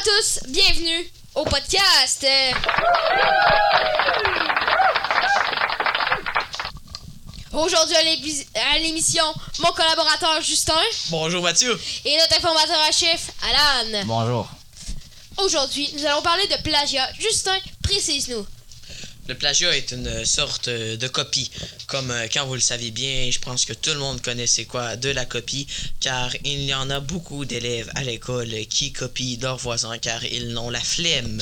à tous, bienvenue au podcast. Aujourd'hui à l'émission, mon collaborateur Justin Bonjour Mathieu. et notre informateur à chef Alan. Bonjour. Aujourd'hui, nous allons parler de plagiat. Justin, précise-nous. Le plagiat est une sorte euh, de copie. Comme euh, quand vous le savez bien, je pense que tout le monde connaît c'est quoi de la copie, car il y en a beaucoup d'élèves à l'école qui copient leurs voisins car ils n'ont la flemme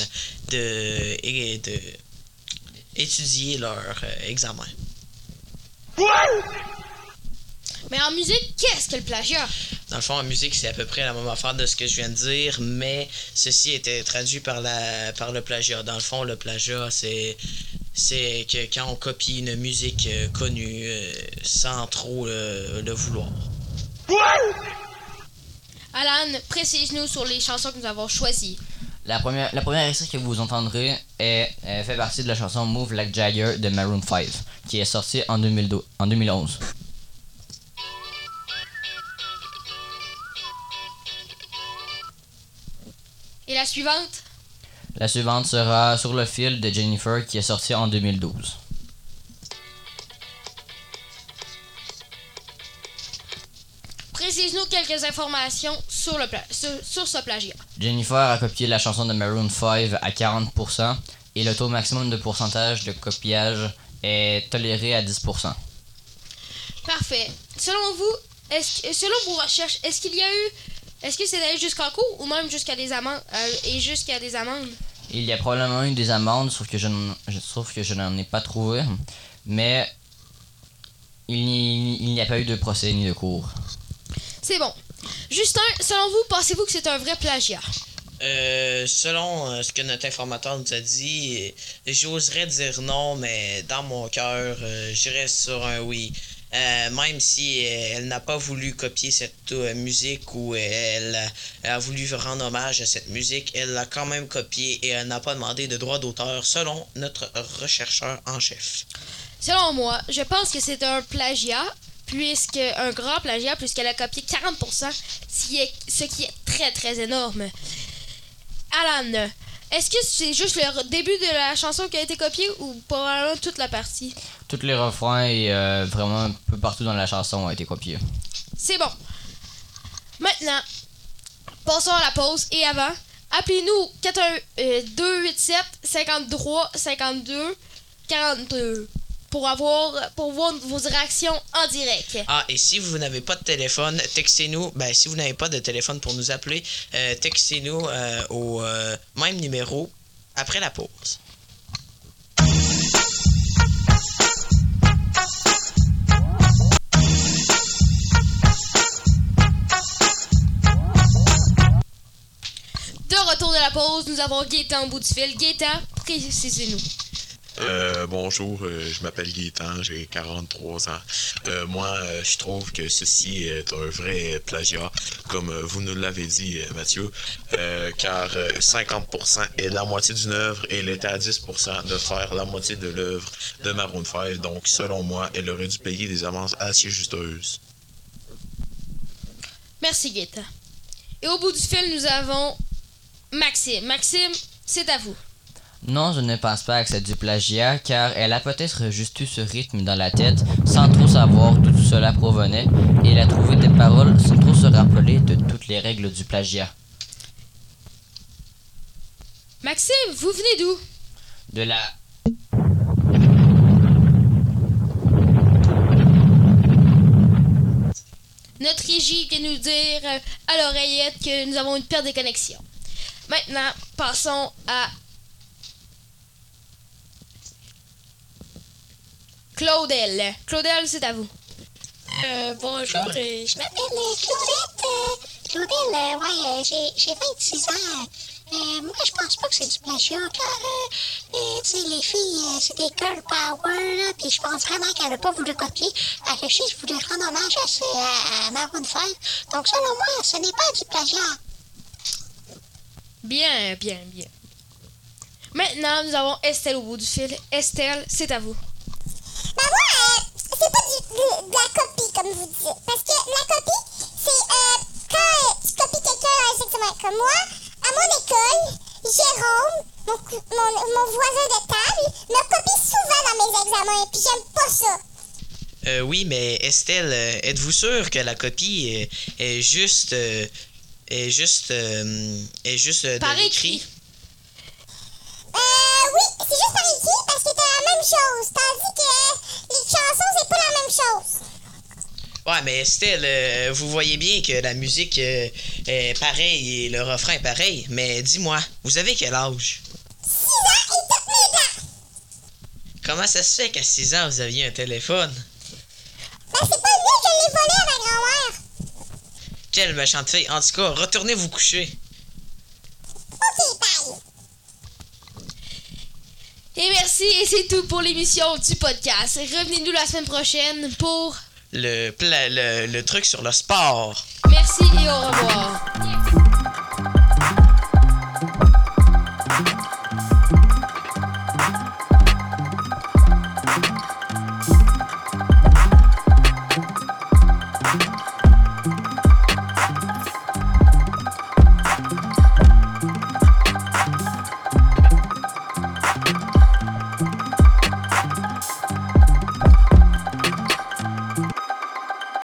de, et de étudier leur euh, examen. Mais en musique, qu'est-ce que le plagiat? Dans le fond, en musique, c'est à peu près la même affaire de ce que je viens de dire, mais ceci était traduit par, la, par le plagiat. Dans le fond, le plagiat, c'est, c'est que quand on copie une musique euh, connue euh, sans trop le, le vouloir. Alan, précise-nous sur les chansons que nous avons choisies. La première, la première extrait que vous entendrez est, euh, fait partie de la chanson Move Like Jagger de Maroon 5, qui est sortie en, 2012, en 2011. Et la suivante? La suivante sera Sur le fil de Jennifer, qui est sortie en 2012. Précise-nous quelques informations sur, le pla- sur, sur ce plagiat. Jennifer a copié la chanson de Maroon 5 à 40% et le taux maximum de pourcentage de copiage est toléré à 10%. Parfait. Selon vous, selon vos recherches, est-ce qu'il y a eu, est-ce que c'est allé jusqu'en cours ou même jusqu'à des amendes euh, et jusqu'à des amendes? Il y a probablement eu des amendes, sauf que je, sauf que je n'en ai pas trouvé. Mais il n'y il n'y a pas eu de procès ni de cours. C'est bon. Justin, selon vous, pensez-vous que c'est un vrai plagiat? Euh, selon euh, ce que notre informateur nous a dit, euh, j'oserais dire non, mais dans mon cœur, euh, j'irais sur un oui. Euh, même si euh, elle n'a pas voulu copier cette euh, musique ou elle, a- voulu rendre hommage à cette musique, elle l'a quand même copiée et elle n'a pas demandé de droit d'auteur selon notre rechercheur en chef. Selon moi, je pense que c'est un plagiat, puisque un grand plagiat, puisqu'elle a copié 40%, ce qui est, ce qui est très très énorme. Alan, est-ce que c'est juste le début de la chanson qui a été copiée ou probablement toute la partie? Tous les refrains et euh, vraiment un peu partout dans la chanson ont été copiés. C'est bon. Maintenant, passons à la pause et avant, appelez-nous 41287 53 52 42 pour avoir pour voir vos réactions en direct. Ah, et si vous n'avez pas de téléphone, textez-nous. Ben, si vous n'avez pas de téléphone pour nous appeler, euh, textez-nous euh, au euh, même numéro après la pause. De retour de la pause, nous avons Gaétan au bout du fil. Gaétan, précisez-nous. Euh, bonjour, euh, je m'appelle Gaétan, j'ai 43 ans. Euh, moi, je trouve que ceci est un vrai plagiat, comme vous nous l'avez dit, Mathieu, car euh, 50% est la moitié d'une œuvre et elle était à 10% de faire la moitié de l'œuvre de Maroon 5. Donc, selon moi, elle aurait dû payer des amendes assez juteuses. Merci Gaétan. Et au bout du fil, nous avons Maxime. Maxime, c'est à vous. Non, je ne pense pas que c'est du plagiat, car elle a peut-être juste eu ce rythme dans la tête, sans trop savoir d'où tout cela provenait, et elle a trouvé des paroles sans trop se rappeler de toutes les règles du plagiat. Maxime, vous venez d'où? De la... Notre régie vient nous dire euh, à l'oreillette que nous avons une perte de connexion. Maintenant, passons à Claudel. Claudel, c'est à vous. Euh, bonjour, euh, je m'appelle euh, Claudette. Euh, Claudette, euh, ouais, j'ai, j'ai 26 ans. Euh, moi, je pense pas que c'est du plagiat, car, tu sais, les filles, c'est des girl power, là, puis je pense vraiment qu'elle a pas voulu copier. Elle a juste voulu rendre hommage à, à Maroon 5. Donc, selon moi, ce n'est pas du plagiat. Bien, bien, bien. Maintenant, nous avons Estelle au bout du fil. Estelle, c'est à vous. Ben moi, euh, c'est pas du, de, la copie, comme vous dites. Parce que la copie, c'est euh, quand euh, tu copies quelqu'un, effectivement, comme moi, à mon école, Jérôme, mon, mon, mon voisin de table, me copie souvent dans mes examens, puis j'aime pas ça. Euh, oui, mais Estelle, euh, êtes-vous sûr que la copie est, est juste. est juste. euh, est juste euh, de Par l'écrit? écrit. Euh, oui, c'est juste par écrit parce que c'est la même chose, tandis que les chansons, c'est pas la même chose. Ouais, mais Estelle, euh, vous voyez bien que la musique euh, est pareille et le refrain est pareil. Mais dis-moi, vous avez quel âge? 6 ans et toutes mes dents. Comment ça se fait qu'à 6 ans, vous aviez un téléphone? Ben, c'est pas lui que je l'ai volé à ma grand-mère. Quelle méchante fille. En tout cas, retournez vous coucher. Et merci, et c'est tout pour l'émission du podcast. Revenez-nous la semaine prochaine pour... Le, pla- le, le truc sur le sport. Merci et au revoir.